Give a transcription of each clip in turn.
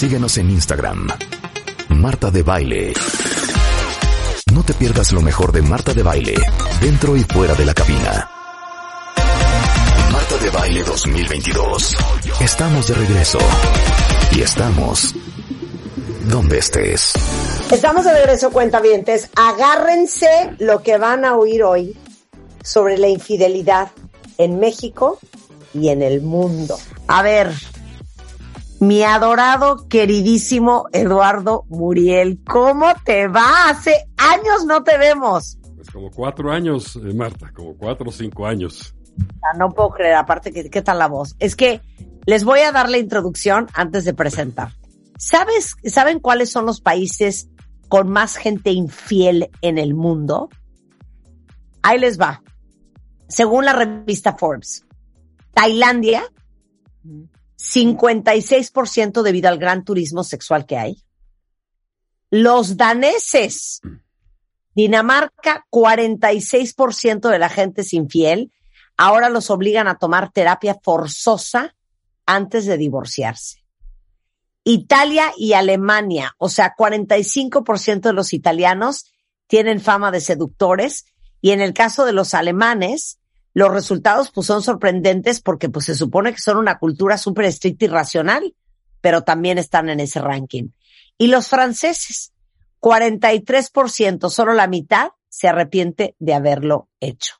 Síguenos en Instagram. Marta de Baile. No te pierdas lo mejor de Marta de Baile, dentro y fuera de la cabina. Marta de Baile 2022. Estamos de regreso. Y estamos donde estés. Estamos de regreso, cuentavientes. Agárrense lo que van a oír hoy sobre la infidelidad en México y en el mundo. A ver, mi adorado, queridísimo Eduardo Muriel, ¿cómo te va? Hace años no te vemos. Pues como cuatro años, eh, Marta, como cuatro o cinco años. Ah, no puedo creer, aparte, ¿qué, ¿qué tal la voz? Es que les voy a dar la introducción antes de presentar. ¿Sabes, ¿Saben cuáles son los países con más gente infiel en el mundo? Ahí les va. Según la revista Forbes, Tailandia, 56% debido al gran turismo sexual que hay. Los daneses, Dinamarca, 46% de la gente es infiel. Ahora los obligan a tomar terapia forzosa antes de divorciarse. Italia y Alemania, o sea, 45% de los italianos tienen fama de seductores y en el caso de los alemanes, los resultados pues son sorprendentes porque pues se supone que son una cultura súper estricta y racional, pero también están en ese ranking. Y los franceses, 43%, solo la mitad se arrepiente de haberlo hecho.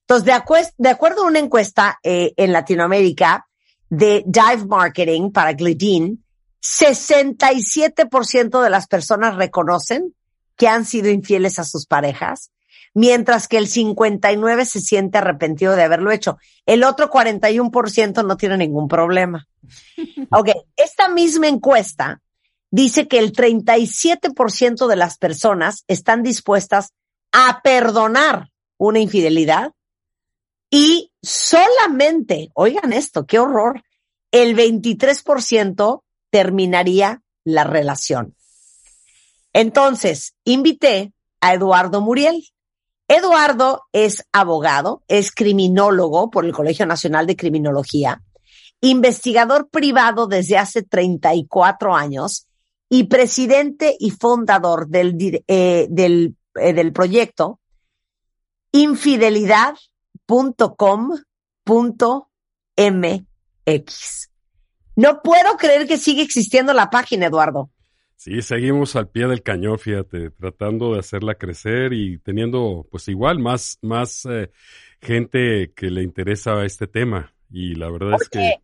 Entonces, de, de acuerdo a una encuesta eh, en Latinoamérica de Dive Marketing para Glidin, 67% de las personas reconocen que han sido infieles a sus parejas mientras que el 59 se siente arrepentido de haberlo hecho. El otro 41% no tiene ningún problema. Ok, esta misma encuesta dice que el 37% de las personas están dispuestas a perdonar una infidelidad y solamente, oigan esto, qué horror, el 23% terminaría la relación. Entonces, invité a Eduardo Muriel. Eduardo es abogado, es criminólogo por el Colegio Nacional de Criminología, investigador privado desde hace 34 años y presidente y fundador del, eh, del, eh, del proyecto infidelidad.com.mx. No puedo creer que sigue existiendo la página, Eduardo. Sí, seguimos al pie del cañón, fíjate, tratando de hacerla crecer y teniendo, pues igual, más, más eh, gente que le interesa este tema. Y la verdad es que...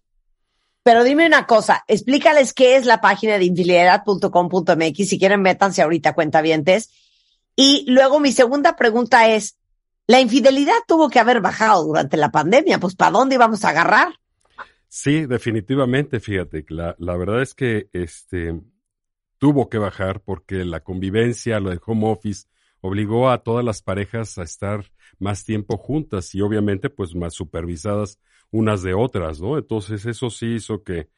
Pero dime una cosa, explícales qué es la página de infidelidad.com.mx, si quieren métanse ahorita cuentavientes. Y luego mi segunda pregunta es, la infidelidad tuvo que haber bajado durante la pandemia, pues ¿para dónde íbamos a agarrar? Sí, definitivamente, fíjate, la, la verdad es que este, tuvo que bajar porque la convivencia, lo del home office, obligó a todas las parejas a estar más tiempo juntas y obviamente pues más supervisadas unas de otras, ¿no? Entonces eso sí hizo que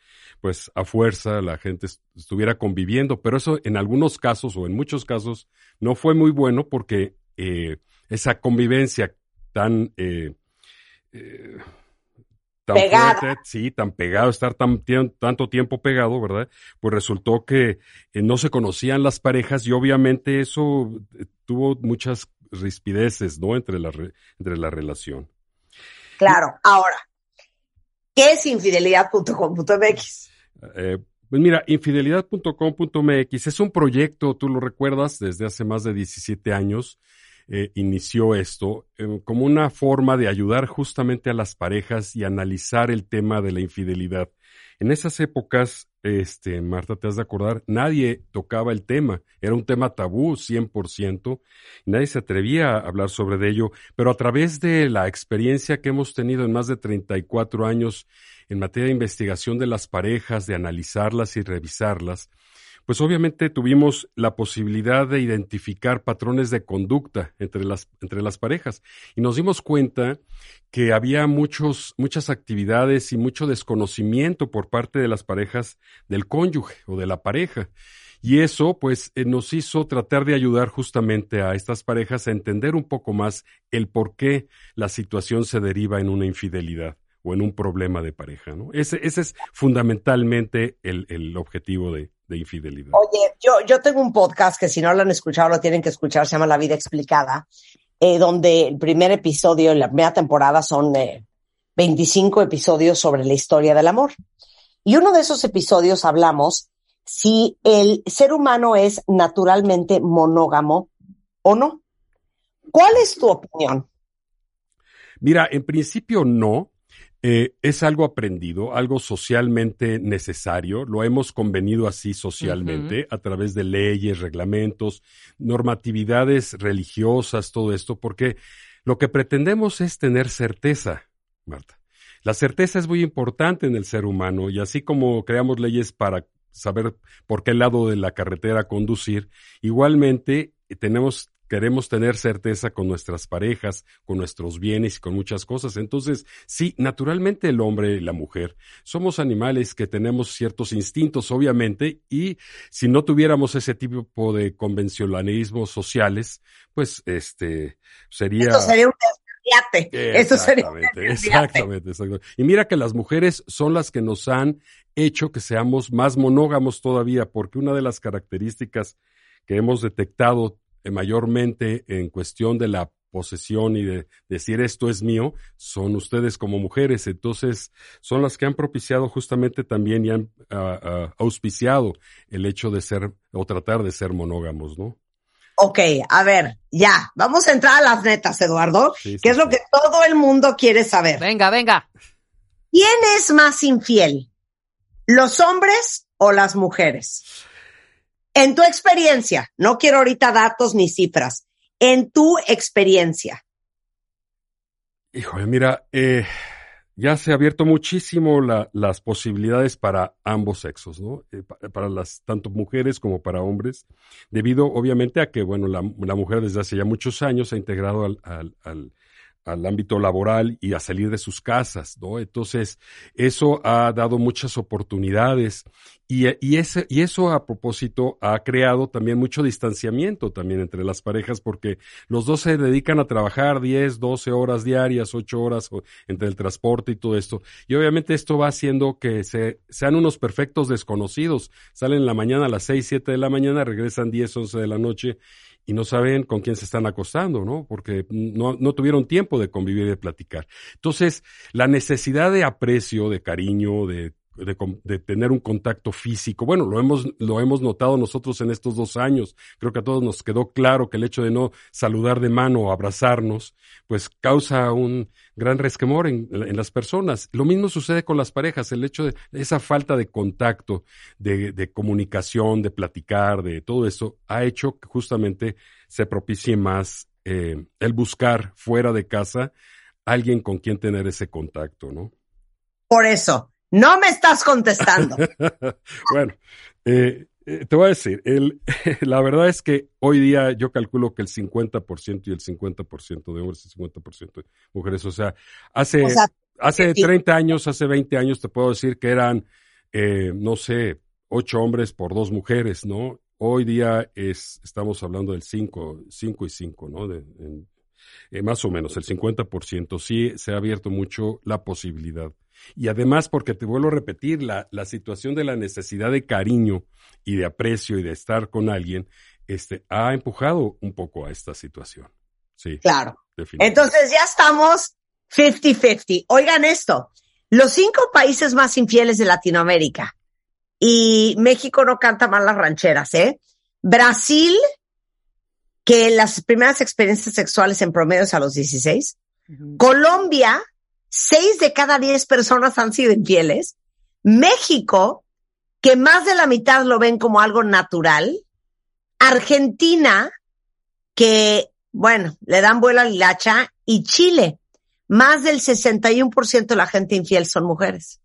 pues a fuerza la gente estuviera conviviendo, pero eso en algunos casos o en muchos casos no fue muy bueno porque eh, esa convivencia tan eh, eh, tan fuerte, sí, tan pegado, estar tan, tanto tiempo pegado, ¿verdad? Pues resultó que eh, no se conocían las parejas y obviamente eso eh, tuvo muchas rispideces, ¿no? Entre la, entre la relación. Claro, ahora, ¿qué es infidelidad.com.mx? Eh, pues mira, infidelidad.com.mx es un proyecto, tú lo recuerdas, desde hace más de 17 años, eh, inició esto eh, como una forma de ayudar justamente a las parejas y analizar el tema de la infidelidad. En esas épocas, este, Marta, te has de acordar, nadie tocaba el tema, era un tema tabú 100%, y nadie se atrevía a hablar sobre ello, pero a través de la experiencia que hemos tenido en más de 34 años en materia de investigación de las parejas, de analizarlas y revisarlas, pues obviamente tuvimos la posibilidad de identificar patrones de conducta entre las, entre las parejas y nos dimos cuenta que había muchos, muchas actividades y mucho desconocimiento por parte de las parejas del cónyuge o de la pareja. Y eso, pues, eh, nos hizo tratar de ayudar justamente a estas parejas a entender un poco más el por qué la situación se deriva en una infidelidad o en un problema de pareja, ¿no? Ese, ese es fundamentalmente el, el objetivo de, de, infidelidad. Oye, yo, yo tengo un podcast que si no lo han escuchado, lo tienen que escuchar, se llama La Vida Explicada, eh, donde el primer episodio, la primera temporada son eh, 25 episodios sobre la historia del amor. Y uno de esos episodios hablamos si el ser humano es naturalmente monógamo o no. ¿Cuál es tu opinión? Mira, en principio no. Eh, es algo aprendido, algo socialmente necesario. Lo hemos convenido así socialmente uh -huh. a través de leyes, reglamentos, normatividades religiosas, todo esto, porque lo que pretendemos es tener certeza, Marta. La certeza es muy importante en el ser humano y así como creamos leyes para saber por qué lado de la carretera conducir, igualmente tenemos queremos tener certeza con nuestras parejas, con nuestros bienes y con muchas cosas. Entonces, sí, naturalmente el hombre y la mujer somos animales que tenemos ciertos instintos, obviamente, y si no tuviéramos ese tipo de convencionalismos sociales, pues este sería... Esto sería un Eso sería exactamente, exactamente. Y mira que las mujeres son las que nos han hecho que seamos más monógamos todavía, porque una de las características que hemos detectado mayormente en cuestión de la posesión y de decir esto es mío, son ustedes como mujeres. Entonces, son las que han propiciado justamente también y han uh, uh, auspiciado el hecho de ser o tratar de ser monógamos, ¿no? Ok, a ver, ya, vamos a entrar a las netas, Eduardo, sí, sí, que es lo que todo el mundo quiere saber. Venga, venga. ¿Quién es más infiel? ¿Los hombres o las mujeres? En tu experiencia, no quiero ahorita datos ni cifras, en tu experiencia. Híjole, mira, eh, ya se ha abierto muchísimo la, las posibilidades para ambos sexos, ¿no? Eh, para las tanto mujeres como para hombres, debido obviamente a que, bueno, la, mujer desde hace ya muchos años ha integrado al, al, al al ámbito laboral y a salir de sus casas, ¿no? Entonces, eso ha dado muchas oportunidades y, y, ese, y eso a propósito ha creado también mucho distanciamiento también entre las parejas porque los dos se dedican a trabajar 10, 12 horas diarias, 8 horas entre el transporte y todo esto. Y obviamente esto va haciendo que se, sean unos perfectos desconocidos. Salen en la mañana a las 6, 7 de la mañana, regresan 10, 11 de la noche y no saben con quién se están acostando, ¿no? Porque no, tuvieron tiempo de convivir y de platicar. Entonces, la necesidad de aprecio, de cariño, de de, de, tener un contacto físico. Bueno, lo hemos, lo hemos notado nosotros en estos dos años. Creo que a todos nos quedó claro que el hecho de no saludar de mano o abrazarnos, pues causa un gran resquemor en, en, las personas. Lo mismo sucede con las parejas, el hecho de esa falta de contacto, de, de comunicación, de platicar, de todo eso, ha hecho que justamente se propicie más eh, el buscar fuera de casa alguien con quien tener ese contacto, ¿no? Por eso, no me estás contestando. bueno, eh, eh, te voy a decir, el, la verdad es que hoy día yo calculo que el 50% y el 50% de hombres y el 50% de mujeres, o sea, hace, o sea, hace 30 años, hace 20 años te puedo decir que eran, eh, no sé, ocho hombres por dos mujeres, ¿no? Hoy día es, estamos hablando del 5, 5 y 5, ¿no? De, en, eh, más o menos, el 50%. Sí se ha abierto mucho la posibilidad y además, porque te vuelvo a repetir, la, la situación de la necesidad de cariño y de aprecio y de estar con alguien, este, ha empujado un poco a esta situación. Sí. Claro. Entonces ya estamos 50-50. Oigan esto, los cinco países más infieles de Latinoamérica, y México no canta mal las rancheras, ¿eh? Brasil, que las primeras experiencias sexuales en promedio es a los 16. Uh -huh. Colombia, seis de cada diez personas han sido infieles. México, que más de la mitad lo ven como algo natural. Argentina, que, bueno, le dan vuelo a la hilacha. Y Chile, más del 61% de la gente infiel son mujeres.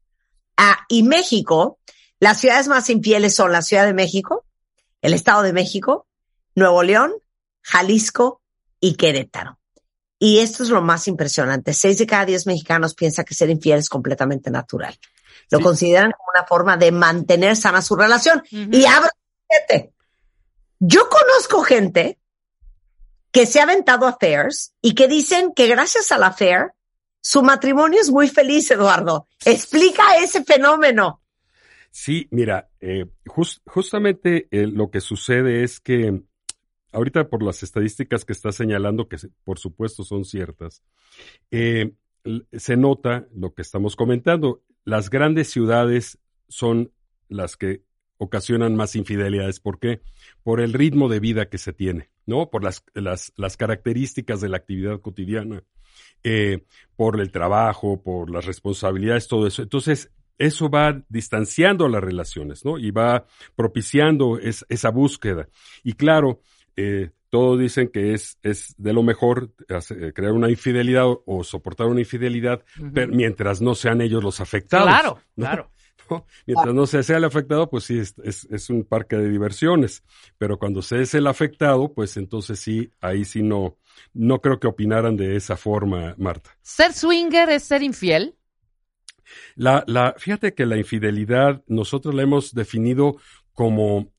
Ah, y México, las ciudades más infieles son la Ciudad de México, el Estado de México, Nuevo León, Jalisco y Querétaro. Y esto es lo más impresionante. Seis de cada diez mexicanos piensa que ser infiel es completamente natural. Lo sí. consideran como una forma de mantener sana su relación. Uh -huh. Y abro gente. Yo conozco gente que se ha aventado affairs y que dicen que gracias al affair su matrimonio es muy feliz, Eduardo. Explica ese fenómeno. Sí, mira, eh, justamente eh, lo que sucede es que ahorita por las estadísticas que está señalando, que por supuesto son ciertas, eh, se nota lo que estamos comentando. Las grandes ciudades son las que ocasionan más infidelidades. ¿Por qué? Por el ritmo de vida que se tiene, ¿no? Por las, las, las características de la actividad cotidiana, eh, por el trabajo, por las responsabilidades, todo eso. Entonces, eso va distanciando las relaciones, ¿no? Y va propiciando esa búsqueda. Y claro, eh, todos dicen que es, es de lo mejor eh, crear una infidelidad o, soportar una infidelidad, mientras no sean ellos los afectados. Claro, claro. Mientras no se sea el afectado, pues sí, es, es, un parque de diversiones. Pero cuando se es el afectado, pues entonces sí, ahí sí no, no creo que opinaran de esa forma, Marta. ¿Ser swinger es ser infiel? La, la, fíjate que la infidelidad nosotros la hemos definido como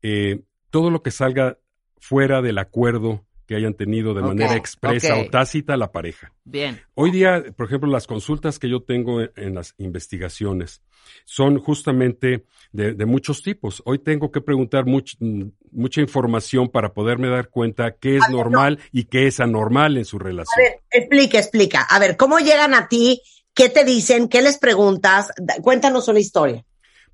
eh, todo lo que salga fuera del acuerdo que hayan tenido de manera expresa o tácita la pareja. Bien. Hoy día, por ejemplo, las consultas que yo tengo en, las investigaciones son justamente de, muchos tipos. Hoy tengo que preguntar mucha información para poderme dar cuenta qué es normal y qué es anormal en su relación. A ver, explica, explica. A ver, ¿cómo llegan a ti? ¿Qué te dicen? ¿Qué les preguntas? Cuéntanos una historia.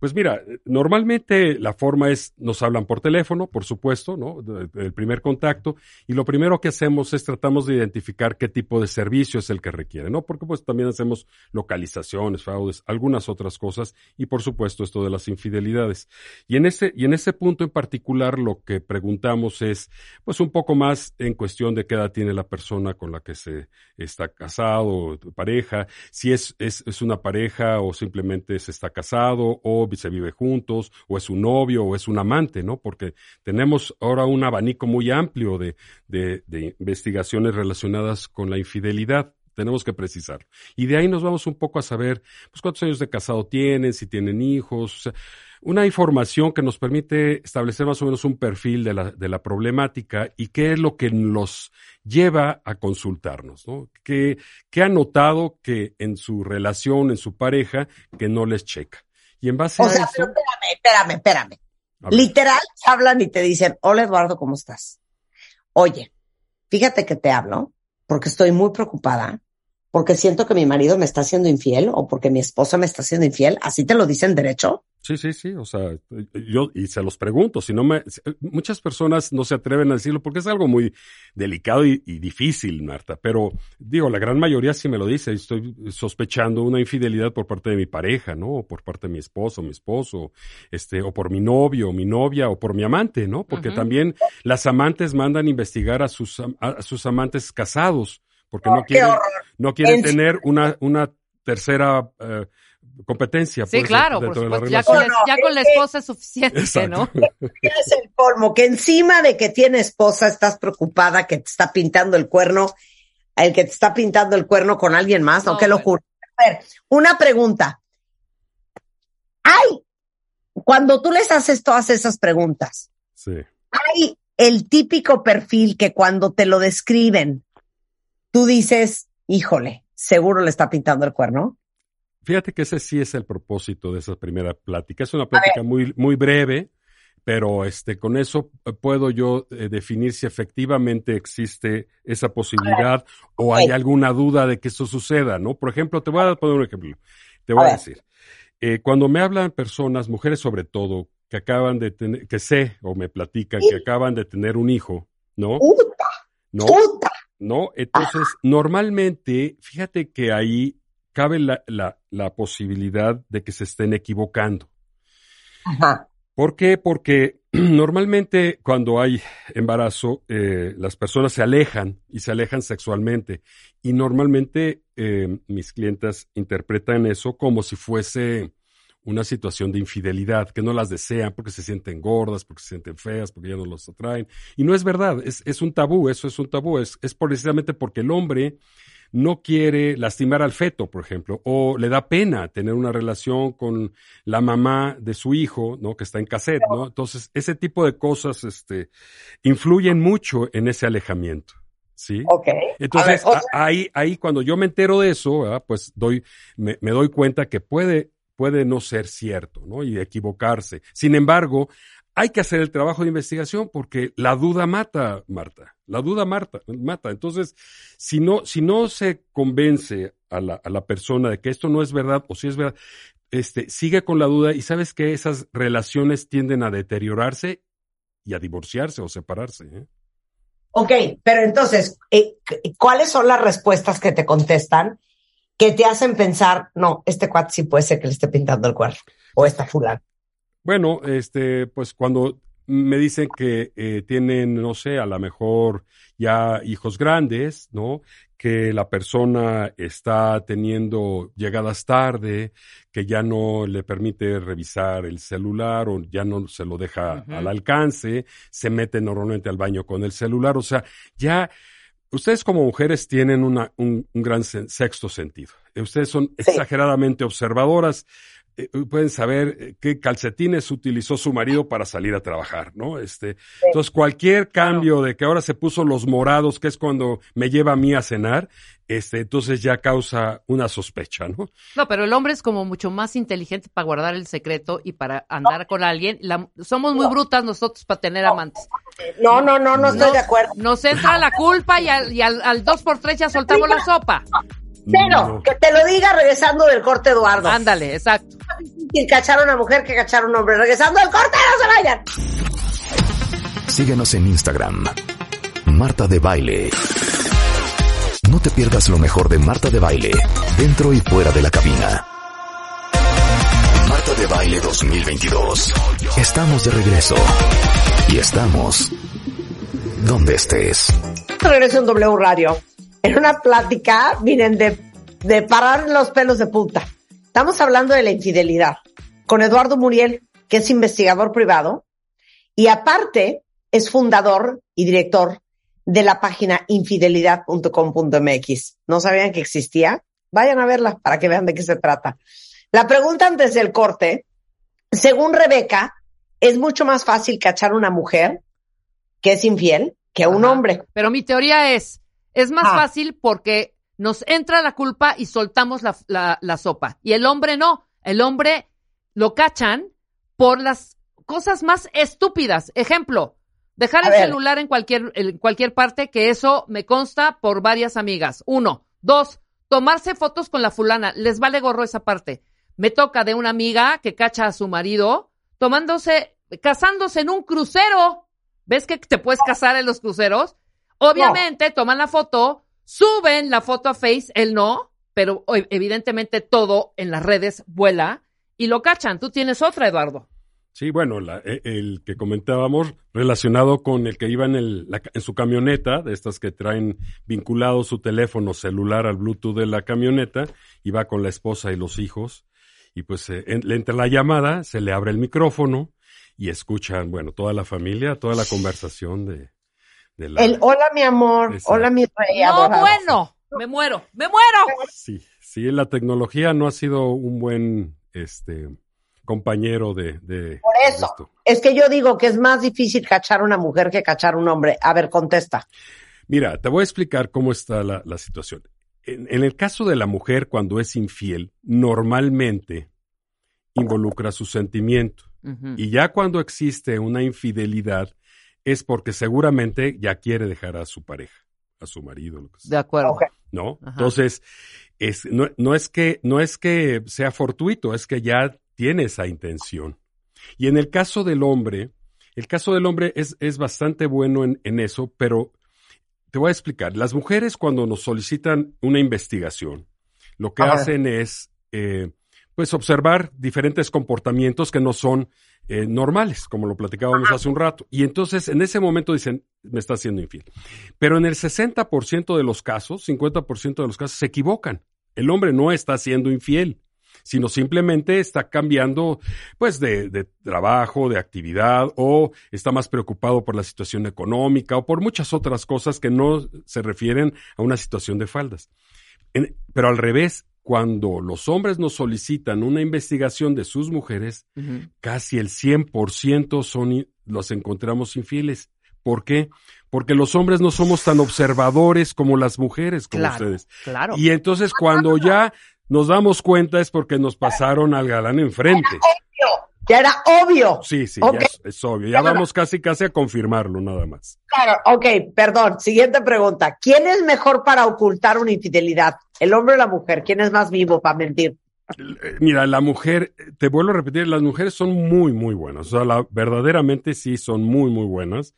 Pues mira, normalmente la forma es, nos hablan por teléfono, por supuesto, ¿no? El primer contacto, y lo primero que hacemos es tratamos de identificar qué tipo de servicio es el que requiere, ¿no? Porque pues también hacemos localizaciones, fraudes, algunas otras cosas, y por supuesto esto de las infidelidades. Y en ese, y en ese punto en particular lo que preguntamos es, pues un poco más en cuestión de qué edad tiene la persona con la que se está casado, pareja, si es, es, es una pareja o simplemente se está casado o se vive juntos, o es un novio, o es un amante, ¿no? Porque tenemos ahora un abanico muy amplio de, de, investigaciones relacionadas con la infidelidad tenemos que precisarlo. Y de ahí nos vamos un poco a saber, pues, cuántos años de casado tienen, si tienen hijos, una información que nos permite establecer más o menos un perfil de la, de la problemática y qué es lo que los lleva a consultarnos, ¿no? ¿Qué, qué ha notado que en su relación, en su pareja, que no les checa? Y en base o sea, pero espérame, espérame, espérame. Literal, hablan y te dicen, hola Eduardo, ¿cómo estás? Oye, fíjate que te hablo porque estoy muy preocupada, porque siento que mi marido me está haciendo infiel o porque mi esposa me está haciendo infiel. ¿Así te lo dicen derecho? Sí, sí, sí, o sea, yo y se los pregunto, si no me muchas personas no se atreven a decirlo porque es algo muy delicado y, difícil, Marta, pero digo, la gran mayoría sí me lo dice, estoy sospechando una infidelidad por parte de mi pareja, ¿no? O por parte de mi esposo, mi esposo, este o por mi novio, mi novia o por mi amante, ¿no? Porque también las amantes mandan investigar a sus a, sus amantes casados porque no quieren no quieren tener una una tercera eh, competencia. Sí, claro, por supuesto. Ya con, la, esposa es suficiente, ¿no? Es el colmo, que encima de que tiene esposa estás preocupada que te está pintando el cuerno, el que te está pintando el cuerno con alguien más, ¿no? Qué locura. A ver, una pregunta. Ay, cuando tú les haces todas esas preguntas, sí. hay el típico perfil que cuando te lo describen, tú dices, híjole, seguro le está pintando el cuerno. Fíjate que ese sí es el propósito de esa primera plática. Es una plática muy, muy breve, pero este, con eso eh, puedo yo eh, definir si efectivamente existe esa posibilidad o hay alguna duda de que eso suceda, ¿no? Por ejemplo, te voy a poner un ejemplo. Te voy a, decir, eh, cuando me hablan personas, mujeres sobre todo, que acaban de tener, que sé o me platican que acaban de tener un hijo, ¿no? ¿No? ¿No? Entonces, normalmente, fíjate que ahí cabe la, la, la posibilidad de que se estén equivocando. Ajá. ¿Por qué? Porque normalmente cuando hay embarazo, eh, las personas se alejan y se alejan sexualmente. Y normalmente eh, mis clientas interpretan eso como si fuese una situación de infidelidad, que no las desean porque se sienten gordas, porque se sienten feas, porque ya no los atraen. Y no es verdad, es, es un tabú, eso es un tabú, es, es precisamente porque el hombre no quiere lastimar al feto, por ejemplo, o le da pena tener una relación con la mamá de su hijo, ¿no? Que está en cassette, ¿no? Entonces, ese tipo de cosas, este, influyen mucho en ese alejamiento. ¿sí? Ok. Entonces, ver, ahí, ahí cuando yo me entero de eso, ¿verdad? pues doy, me, me doy cuenta que puede, puede no ser cierto, ¿no? Y equivocarse. Sin embargo, hay que hacer el trabajo de investigación porque la duda mata, Marta. La duda mata, mata. Entonces, si no, si no se convence a la, a la persona de que esto no es verdad o si es verdad, este, sigue con la duda y sabes que esas relaciones tienden a deteriorarse y a divorciarse o separarse. ¿eh? Ok, pero entonces, eh, ¿cuáles son las respuestas que te contestan que te hacen pensar, no, este cuate sí puede ser que le esté pintando el cuerno o esta fulana? Bueno, este, pues cuando me dicen que eh, tienen, no sé, a lo mejor ya hijos grandes, ¿no? Que la persona está teniendo llegadas tarde, que ya no le permite revisar el celular o ya no se lo deja al alcance, se mete normalmente al baño con el celular, o sea, ya ustedes como mujeres tienen una, un, un gran sexto sentido. Ustedes son exageradamente observadoras, eh, pueden saber eh, qué calcetines utilizó su marido para salir a trabajar, ¿no? Este, entonces cualquier cambio de que ahora se puso los morados, que es cuando me lleva a mí a cenar, este, entonces ya causa una sospecha, ¿no? No, pero el hombre es como mucho más inteligente para guardar el secreto y para andar con alguien. La- somos muy brutas nosotros para tener amantes. No, no, no, no estoy Nos- de acuerdo. Nos entra la culpa y al, y al, al dos por tres ya soltamos la sopa. Pero, No. que te lo diga regresando del corte, Eduardo. Ándale, exacto. Y cachar a una mujer que cachar a un hombre. Regresando del corte, no se vayan. Síguenos en Instagram. Marta de Baile. No te pierdas lo mejor de Marta de Baile, dentro y fuera de la cabina. Marta de Baile 2022. Estamos de regreso. Y estamos donde estés. Regreso en W Radio. En una plática, miren, de, de parar los pelos de punta. Estamos hablando de la infidelidad con Eduardo Muriel, que es investigador privado y aparte es fundador y director de la página infidelidad.com.mx. ¿No sabían que existía? Vayan a verla para que vean de qué se trata. La pregunta antes del corte, según Rebeca, es mucho más fácil cachar una mujer que es infiel que un hombre. Pero mi teoría es, es más Ah. fácil porque nos entra la culpa y soltamos la, la- la sopa. Y el hombre no. El hombre lo cachan por las cosas más estúpidas. Ejemplo, dejar A el ver. celular en cualquier, en cualquier parte, que eso me consta por varias amigas. Uno. Dos, tomarse fotos con la fulana. Les vale gorro esa parte. Me toca de una amiga que cacha a su marido tomándose, casándose en un crucero. ¿Ves que te puedes casar en los cruceros? Obviamente toman la foto, suben la foto a Face, él no, pero evidentemente todo en las redes vuela y lo cachan. Tú tienes otra, Eduardo. Sí, bueno, la- e- el que comentábamos relacionado con el que iba en, el, la en su camioneta, de estas que traen vinculado su teléfono celular al Bluetooth de la camioneta, va con la esposa y los hijos, y pues eh, en- le entra la llamada, se le abre el micrófono y escuchan, bueno, toda la familia, toda la conversación de, de la... El hola mi amor, Exacto. hola mi rey. No, adorado". bueno, me muero, me muero. Sí, sí, la tecnología no ha sido un buen este compañero de, de Por eso. esto. Es que yo digo que es más difícil cachar a una mujer que cachar a un hombre. A ver, contesta. Mira, te voy a explicar cómo está la, la situación. En, en el caso de la mujer, cuando es infiel, normalmente involucra su sentimiento. Y ya cuando existe una infidelidad, es porque seguramente ya quiere dejar a su pareja, a su marido, lo que sea. De acuerdo. ¿no? Ajá. Entonces, es, no, no es que, no es que sea fortuito, es que ya tiene esa intención. Y en el caso del hombre, el caso del hombre es, es bastante bueno en, en eso, pero te voy a explicar. Las mujeres cuando nos solicitan una investigación, lo que hacen es, eh, pues, observar diferentes comportamientos que no son eh, normales, como lo platicábamos hace un rato. Y entonces, en ese momento dicen, me está haciendo infiel. Pero en el 60% de los casos, 50% de los casos, se equivocan. El hombre no está siendo infiel, sino simplemente está cambiando, pues, de, de trabajo, de actividad, o está más preocupado por la situación económica, o por muchas otras cosas que no se refieren a una situación de faldas. En- pero al revés, cuando los hombres nos solicitan una investigación de sus mujeres, casi el 100% son, los encontramos infieles. ¿Por qué? Porque los hombres no somos tan observadores como las mujeres, como Claro, ustedes. claro. Y entonces cuando ya nos damos cuenta es porque nos pasaron al galán enfrente. Ya era obvio. Sí, sí, ya es, es obvio. Ya vamos casi casi a confirmarlo nada más. Claro, ok, perdón. Siguiente pregunta. ¿Quién es mejor para ocultar una infidelidad? ¿El hombre o la mujer? ¿Quién es más vivo para mentir? Eh, Mira, la mujer, te vuelvo a repetir, las mujeres son muy, muy buenas. O sea, la- verdaderamente sí son muy, muy buenas.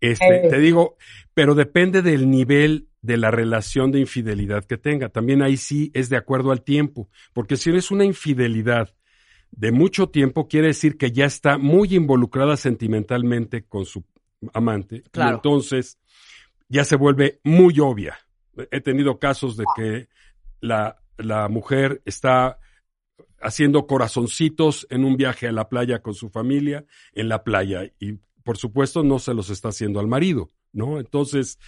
Este, Eh. te digo, pero depende del nivel de la relación de infidelidad que tenga. También ahí sí es de acuerdo al tiempo. Porque si es una infidelidad de mucho tiempo, quiere decir que ya está muy involucrada sentimentalmente con su amante. Claro. Y entonces ya se vuelve muy obvia. He tenido casos de que la, la mujer está haciendo corazoncitos en un viaje a la playa con su familia, en la playa, y por supuesto no se los está haciendo al marido, ¿no? Entonces,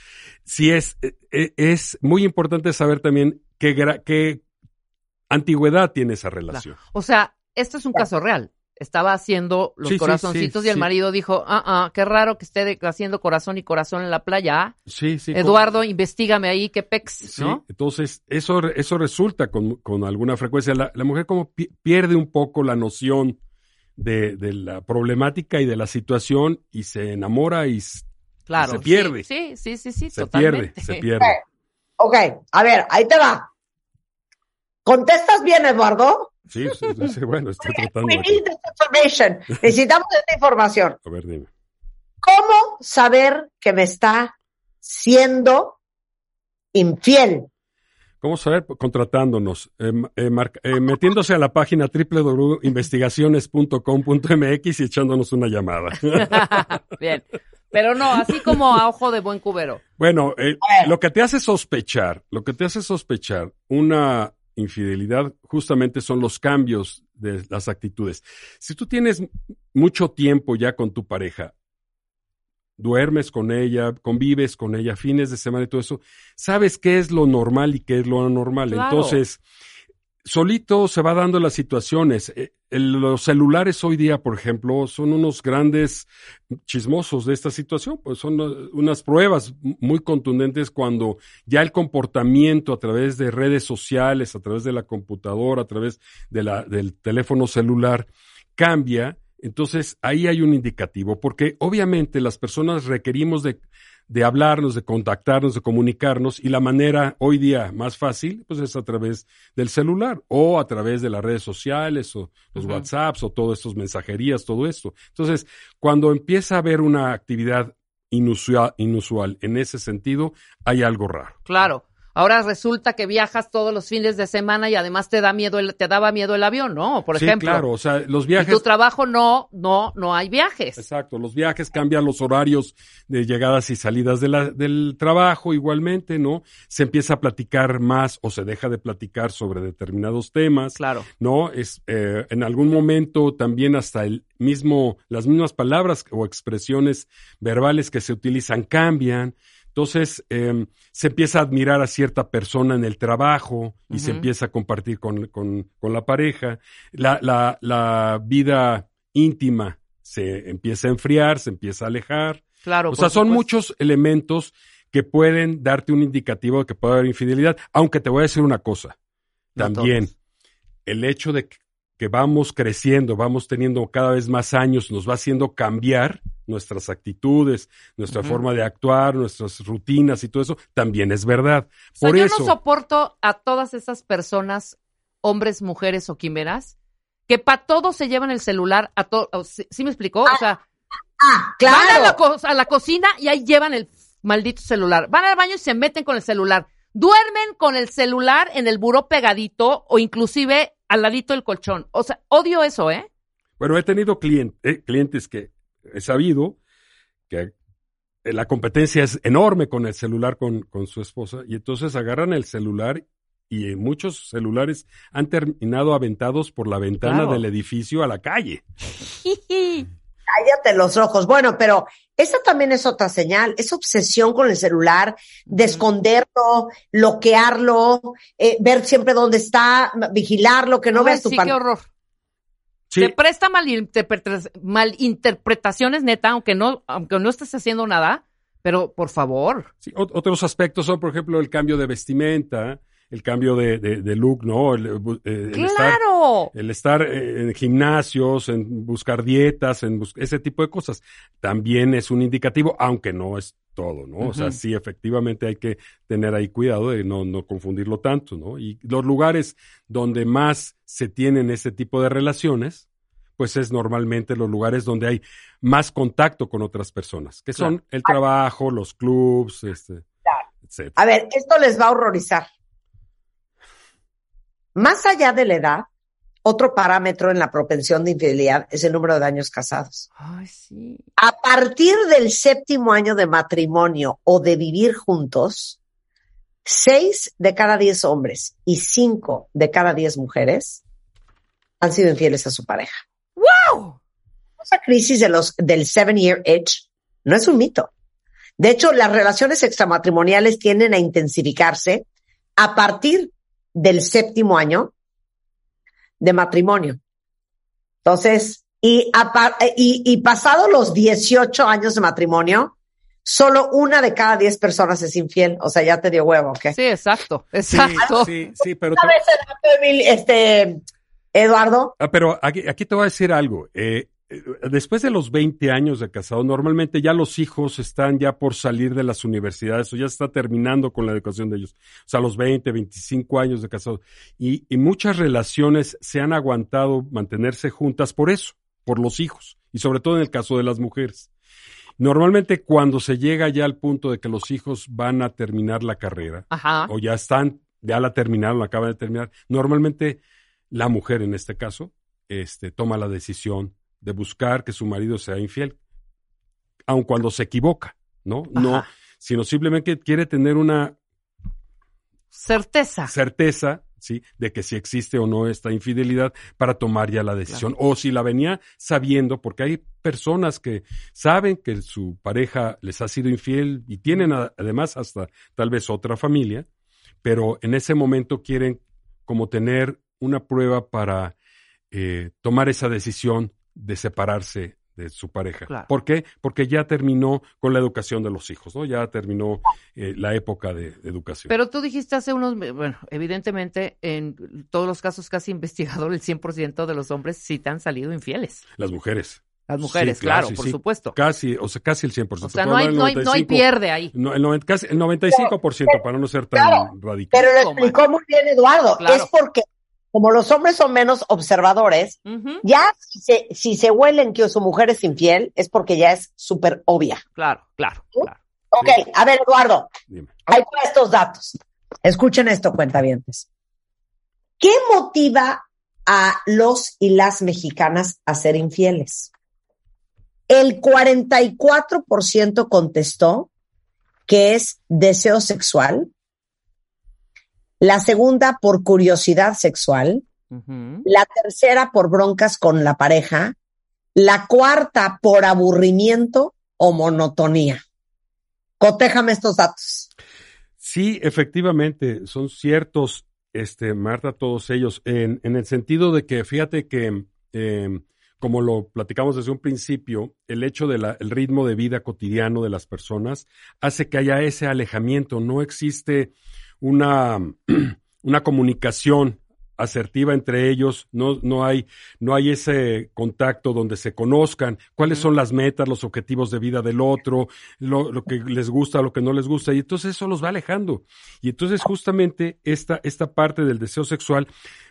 sí es, eh, eh, es muy importante saber también qué, qué antigüedad tiene esa relación. O sea, este es un caso real. Estaba haciendo los Sí, corazoncitos sí, y el sí. marido dijo, ah, ah, qué raro que esté haciendo corazón y corazón en la playa. ¿ah? Sí, sí. Eduardo, investigame ahí, qué pex, Sí, ¿no? entonces eso, eso resulta con, con alguna frecuencia. La, la mujer como pi- pierde un poco la noción de, de la problemática y de la situación y se enamora y se pierde. Sí, sí, sí, sí, se totalmente. pierde, se pierde. Ok, a ver, ahí te va. ¿Contestas bien, Eduardo? Sí, sí, sí, bueno, estoy tratando de... Necesitamos esta información. A ver, dime. ¿Cómo saber que me está siendo infiel? ¿Cómo saber? Contratándonos, eh, eh, marca- eh, metiéndose a la página www.investigaciones.com.mx y echándonos una llamada. Bien. Pero no, así como a ojo de buen cubero. Bueno, eh, lo que te hace sospechar, lo que te hace sospechar una infidelidad justamente son los cambios de las actitudes. Si tú tienes mucho tiempo ya con tu pareja, duermes con ella, convives con ella, fines de semana y todo eso, sabes qué es lo normal y qué es lo anormal. Claro. Entonces, solito se va dando las situaciones. Eh, los celulares hoy día, por ejemplo, son unos grandes chismosos de esta situación, pues son uh, unas pruebas muy contundentes cuando ya el comportamiento a través de redes sociales, a través de la computadora, a través del teléfono celular cambia. Entonces ahí hay un indicativo, porque obviamente las personas requerimos de, de hablarnos, de contactarnos, de comunicarnos, y la manera hoy día más fácil, pues es a través del celular o a través de las redes sociales o los Ujú. WhatsApps o todas estas mensajerías, todo esto. Entonces, cuando empieza a haber una actividad inusual, inusual en ese sentido, hay algo raro. Claro. Ahora resulta que viajas todos los fines de semana y además te da miedo el, te daba miedo el avión, ¿no? Por sí, ejemplo. claro, o sea, los viajes... tu trabajo no, no, no hay viajes. Exacto, los viajes cambian los horarios de llegadas y salidas de la- del trabajo igualmente, ¿no? Se empieza a platicar más o se deja de platicar sobre determinados temas, Claro. ¿no? Es, eh, en algún momento también hasta el mismo, las mismas palabras o expresiones verbales que se utilizan cambian. Entonces, eh, se empieza a admirar a cierta persona en el trabajo y se empieza a compartir con, con, con la pareja. La, la, la vida íntima se empieza a enfriar, se empieza a alejar. Claro. o sea, son supuesto. muchos elementos que pueden darte un indicativo de que puede haber infidelidad. Aunque te voy a decir una cosa. No También, el hecho de que- vamos creciendo, vamos teniendo cada vez más años, nos va haciendo cambiar nuestras actitudes, nuestra forma de actuar, nuestras rutinas y todo eso, también es verdad. O sea, Por yo eso, no soporto a todas esas personas, hombres, mujeres o quimeras, que para todo se llevan el celular a todo. ¿Sí, sí me explicó? O sea, Ah, van a la, claro. co- a la cocina y ahí llevan el maldito celular. Van al baño y se meten con el celular. Duermen con el celular en el buró pegadito o inclusive al ladito del colchón. O sea, odio eso, ¿eh? Bueno, he tenido clien- eh, clientes que he sabido que la competencia es enorme con el celular con, con su esposa y entonces agarran el celular y muchos celulares han terminado aventados por la ventana Claro. del edificio a la calle. Cállate los ojos. Bueno, pero esa también es otra señal, esa obsesión con el celular, de esconderlo, bloquearlo, eh, ver siempre dónde está, vigilarlo, que no Ay, veas tu sí, qué pantalla. horror. Sí. Te presta malinterpreta- malinterpretaciones, neta, aunque no, aunque no estés haciendo nada, pero por favor. Sí, ot- otros aspectos son, por ejemplo, el cambio de vestimenta, el cambio de, de- de look, ¿no? El, eh, el estar, ¡Claro! el estar eh, en gimnasios, en buscar dietas, en bus- ese tipo de cosas. También es un indicativo, aunque no es todo, ¿no? O sea, sí, efectivamente hay que tener ahí cuidado de no, no confundirlo tanto, ¿no? Y los lugares donde más se tienen ese tipo de relaciones, pues es normalmente los lugares donde hay más contacto con otras personas, que son el trabajo, los clubs, este, etcétera. A ver, esto les va a horrorizar. Más allá de la edad, otro parámetro en la propensión de infidelidad es el número de años casados. Ay, sí. A partir del séptimo año de matrimonio o de vivir juntos, seis de cada diez hombres y cinco de cada diez mujeres han sido infieles a su pareja. ¡Wow! Esa crisis de los, del seven year itch no es un mito. De hecho, las relaciones extramatrimoniales tienden a intensificarse a partir del séptimo año de matrimonio. Entonces, y, a par- y, y pasado los 18 años de matrimonio, solo una de cada 10 personas es infiel. O sea, ya te dio huevo, ¿ok? Sí, exacto, Sí, exacto. sí, sí, pero, ¿Sabes el dato, Emil- este, Eduardo? ah, pero aquí, aquí te voy a decir algo. Eh, eh, después de los 20 años de casado, normalmente ya los hijos están ya por salir de las universidades o ya está terminando con la educación de ellos. O sea, los 20, 25 años de casado. Y, y muchas relaciones se han aguantado mantenerse juntas por eso, por los hijos. Y sobre todo en el caso de las mujeres. Normalmente cuando se llega ya al punto de que los hijos van a terminar la carrera, Ajá. o ya están, ya la terminaron, la acaban de terminar. Normalmente la mujer en este caso, este, toma la decisión de buscar que su marido sea infiel, aun cuando se equivoca, ¿no? No, sino simplemente quiere tener una Certeza. certeza, ¿sí? De que si existe o no esta infidelidad para tomar ya la decisión. O si la venía sabiendo, porque hay personas que saben que su pareja les ha sido infiel y tienen a- además hasta tal vez otra familia, pero en ese momento quieren como tener una prueba para eh, tomar esa decisión de separarse de su pareja. Claro. ¿Por qué? Porque ya terminó con la educación de los hijos, ¿no? Ya terminó eh, la época de, de educación. Pero tú dijiste hace unos, bueno, evidentemente en todos los casos casi investigado, el 100% de los hombres sí te han salido infieles. Las mujeres. Las mujeres, Sí, claro, claro, sí, por sí. supuesto. Casi, o sea, casi el 100%. O sea, no hay, no hay, no hay 95, pierde ahí. no, el, noven- casi el 95%, para no ser tan Claro, radical. Pero lo explicó muy bien Eduardo. Claro. Es porque, como los hombres son menos observadores, ya si se, si se huelen que su mujer es infiel, es porque ya es súper obvia. Claro, claro, claro. Ok, a ver, Eduardo, Dime. van estos datos. Escuchen esto, cuentavientes. ¿Qué motiva a los y las mexicanas a ser infieles? El 44% contestó que es deseo sexual. La segunda por curiosidad sexual. La tercera por broncas con la pareja. La cuarta por aburrimiento o monotonía. Cotéjame estos datos. Sí, efectivamente, son ciertos, este, Marta, todos ellos, en, en el sentido de que, fíjate que, eh, como lo platicamos desde un principio, el hecho del ritmo de vida cotidiano de las personas hace que haya ese alejamiento, no existe una, una comunicación asertiva entre ellos, no, no, hay, no hay ese contacto donde se conozcan cuáles son las metas, los objetivos de vida del otro, lo, lo, que les gusta, lo que no les gusta, y entonces eso los va alejando. Y entonces justamente esta, esta parte del deseo sexual,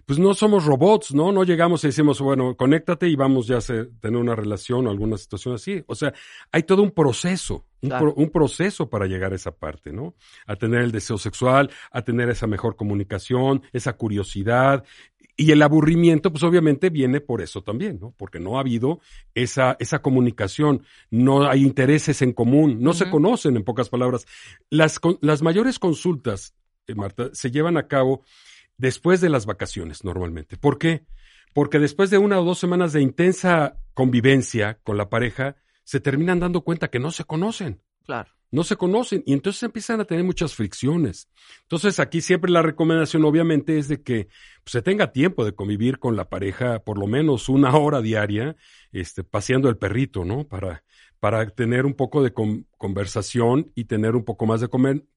pues no somos robots, ¿no? No llegamos y decimos, bueno, conéctate y vamos ya a tener una relación o alguna situación así. O sea, hay todo un proceso, un, Claro. pro, un proceso para llegar a esa parte, ¿no? A tener el deseo sexual, a tener esa mejor comunicación, esa curiosidad. Y el aburrimiento, pues obviamente viene por eso también, ¿no? Porque no ha habido esa, esa comunicación, no hay intereses en común, no se conocen, en pocas palabras. Las, las mayores consultas, eh, Marta, se llevan a cabo después de las vacaciones normalmente. ¿Por qué? Porque después de una o dos semanas de intensa convivencia con la pareja, se terminan dando cuenta que no se conocen. Claro. no se conocen y entonces empiezan a tener muchas fricciones. Entonces aquí siempre la recomendación obviamente es de que pues, se tenga tiempo de convivir con la pareja por lo menos una hora diaria, este, paseando el perrito, ¿no? Para, para tener un poco de conversación y tener un poco más de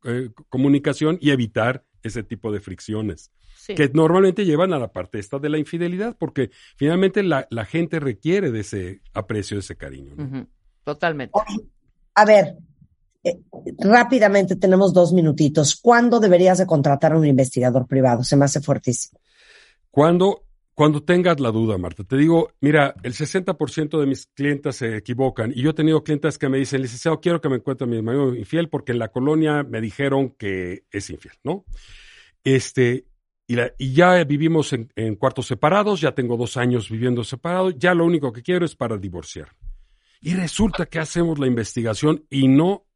eh, comunicación y evitar ese tipo de fricciones. que normalmente llevan a la parte esta de la infidelidad, porque finalmente la, la gente requiere de ese aprecio, de ese cariño. Totalmente. A ver, eh, rápidamente tenemos dos minutitos. ¿Cuándo deberías de contratar a un investigador privado? Se me hace fuertísimo. Cuando, cuando tengas la duda, Marta. Te digo, mira, el 60% de mis clientes se equivocan y yo he tenido clientes que me dicen, licenciado, quiero que me encuentre mi marido infiel porque en la colonia me dijeron que es infiel, ¿no? Este, y, y ya vivimos en, en cuartos separados, ya tengo dos años viviendo separados, ya lo único que quiero es para divorciar. Y resulta que hacemos la investigación y no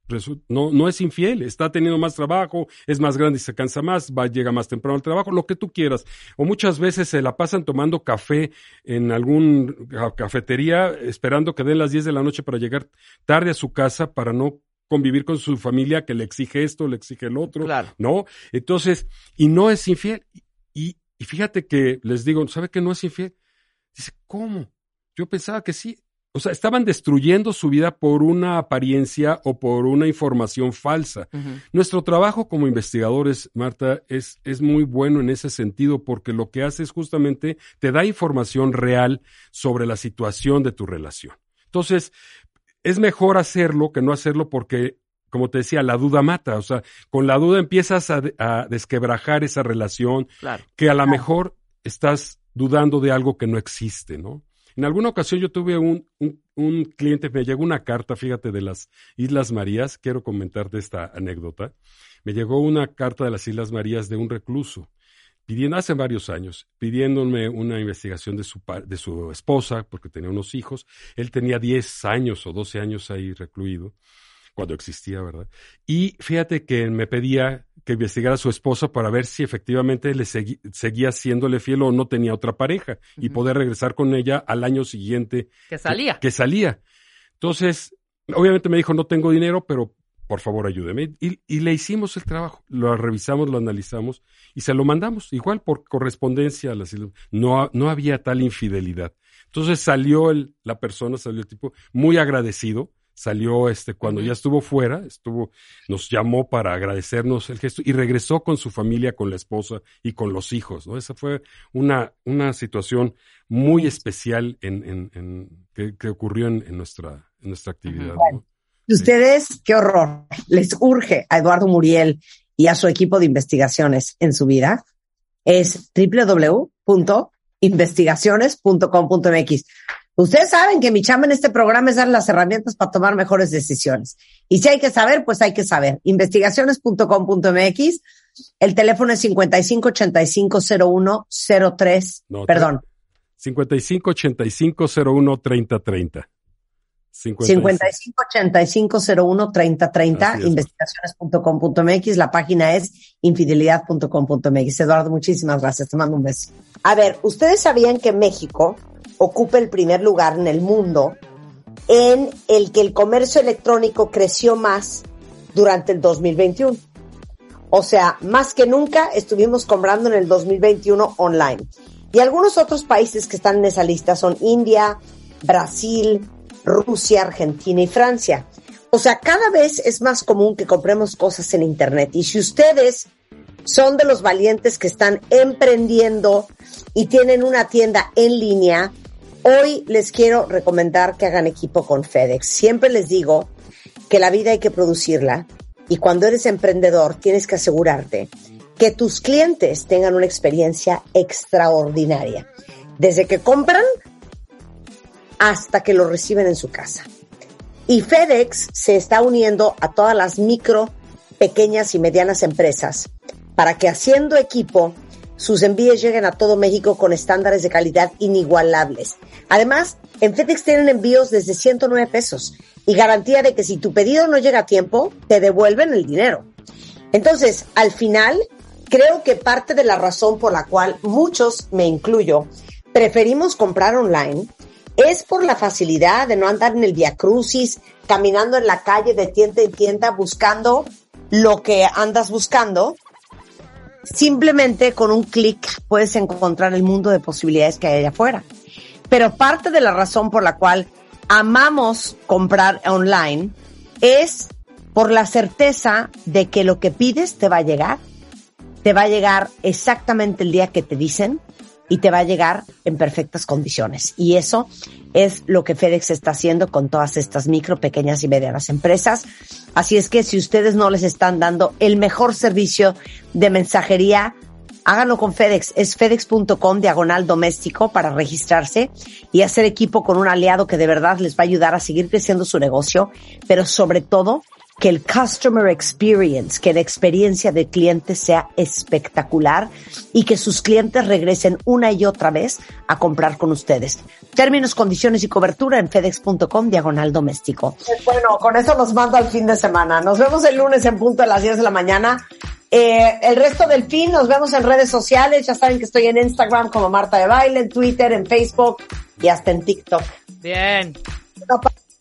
no, no es infiel, está teniendo más trabajo, es más grande y se cansa más, va, llega más temprano al trabajo, lo que tú quieras. O muchas veces se la pasan tomando café en algún cafetería esperando que den las 10 de la noche para llegar tarde a su casa para no convivir con su familia que le exige esto, le exige el otro, ¿no? Entonces, y no es infiel. Y, y fíjate que les digo, ¿sabe que no es infiel? Dice, ¿cómo? Yo pensaba que sí. O sea, estaban destruyendo su vida por una apariencia o por una información falsa. Nuestro trabajo como investigadores, Marta, es, es muy bueno en ese sentido porque lo que hace es justamente te da información real sobre la situación de tu relación. Entonces, es mejor hacerlo que no hacerlo porque como te decía, la duda mata. O sea, con la duda empiezas a, a desquebrajar esa relación que a lo mejor estás dudando de algo que no existe, ¿no? En alguna ocasión yo tuve un, un, cliente, me llegó una carta, fíjate, de las Islas Marías, quiero comentarte esta anécdota. Me llegó una carta de las Islas Marías de un recluso, pidiendo, hace varios años, pidiéndome una investigación de su, de su esposa, porque tenía unos hijos. Él tenía 10 años o 12 años ahí recluido cuando existía, ¿verdad? Y fíjate que me pedía que investigara a su esposa para ver si efectivamente le seguía siéndole fiel o no tenía otra pareja y poder regresar con ella al año siguiente. Que salía. Que, salía. Entonces, obviamente me dijo, no tengo dinero, pero por favor ayúdeme. Y, y, le hicimos el trabajo, lo revisamos, lo analizamos y se lo mandamos, igual por correspondencia. A las, no, no había tal infidelidad. Entonces salió el, la persona, salió el tipo muy agradecido salió este cuando ya estuvo fuera, estuvo nos llamó para agradecernos el gesto y regresó con su familia, con la esposa y con los hijos, ¿no? Esa fue una una situación muy especial en, en, en que, ocurrió en, nuestra en nuestra actividad. Ustedes, qué horror, les urge a Eduardo Muriel y a su equipo de investigaciones en su vida es www.investigaciones.com.mx. Ustedes saben que mi chamba en este programa es dar las herramientas para tomar mejores decisiones. Y si hay que saber, pues hay que saber. Investigaciones.com.mx. El teléfono es 55850103. No, perdón. 5585013030. 5585013030. Investigaciones.com.mx. La página es infidelidad.com.mx. Eduardo, muchísimas gracias. Te mando un beso. A ver, ¿ustedes sabían que México ocupa el primer lugar en el mundo en el que el comercio electrónico creció más durante el 2021. O sea, más que nunca estuvimos comprando en el 2021 online. Y algunos otros países que están en esa lista son India, Brasil, Rusia, Argentina y Francia. O sea, cada vez es más común que compremos cosas en Internet. Y si ustedes son de los valientes que están emprendiendo y tienen una tienda en línea, Hoy les quiero recomendar que hagan equipo con FedEx. Siempre les digo que la vida hay que producirla y cuando eres emprendedor tienes que asegurarte que tus clientes tengan una experiencia extraordinaria. Desde que compran hasta que lo reciben en su casa. Y FedEx se está uniendo a todas las micro, pequeñas y medianas empresas para que haciendo equipo sus envíos lleguen a todo México con estándares de calidad inigualables. Además, en FedEx tienen envíos desde 109 pesos y garantía de que si tu pedido no llega a tiempo, te devuelven el dinero. Entonces, al final, creo que parte de la razón por la cual muchos, me incluyo, preferimos comprar online es por la facilidad de no andar en el Via Crucis, caminando en la calle de tienda en tienda buscando lo que andas buscando. Simplemente con un clic puedes encontrar el mundo de posibilidades que hay allá afuera. Pero parte de la razón por la cual amamos comprar online es por la certeza de que lo que pides te va a llegar, te va a llegar exactamente el día que te dicen y te va a llegar en perfectas condiciones. Y eso es lo que FedEx está haciendo con todas estas micro, pequeñas y medianas empresas. Así es que si ustedes no les están dando el mejor servicio de mensajería, háganlo con FedEx. Es fedex.com diagonal doméstico para registrarse y hacer equipo con un aliado que de verdad les va a ayudar a seguir creciendo su negocio, pero sobre todo que el customer experience, que la experiencia del cliente sea espectacular y que sus clientes regresen una y otra vez a comprar con ustedes. Términos, condiciones y cobertura en fedex.com diagonal doméstico. Bueno, con eso nos mando al fin de semana. Nos vemos el lunes en punto a las 10 de la mañana. Eh, el resto del fin nos vemos en redes sociales. Ya saben que estoy en Instagram como Marta de Baile, en Twitter, en Facebook y hasta en TikTok. Bien.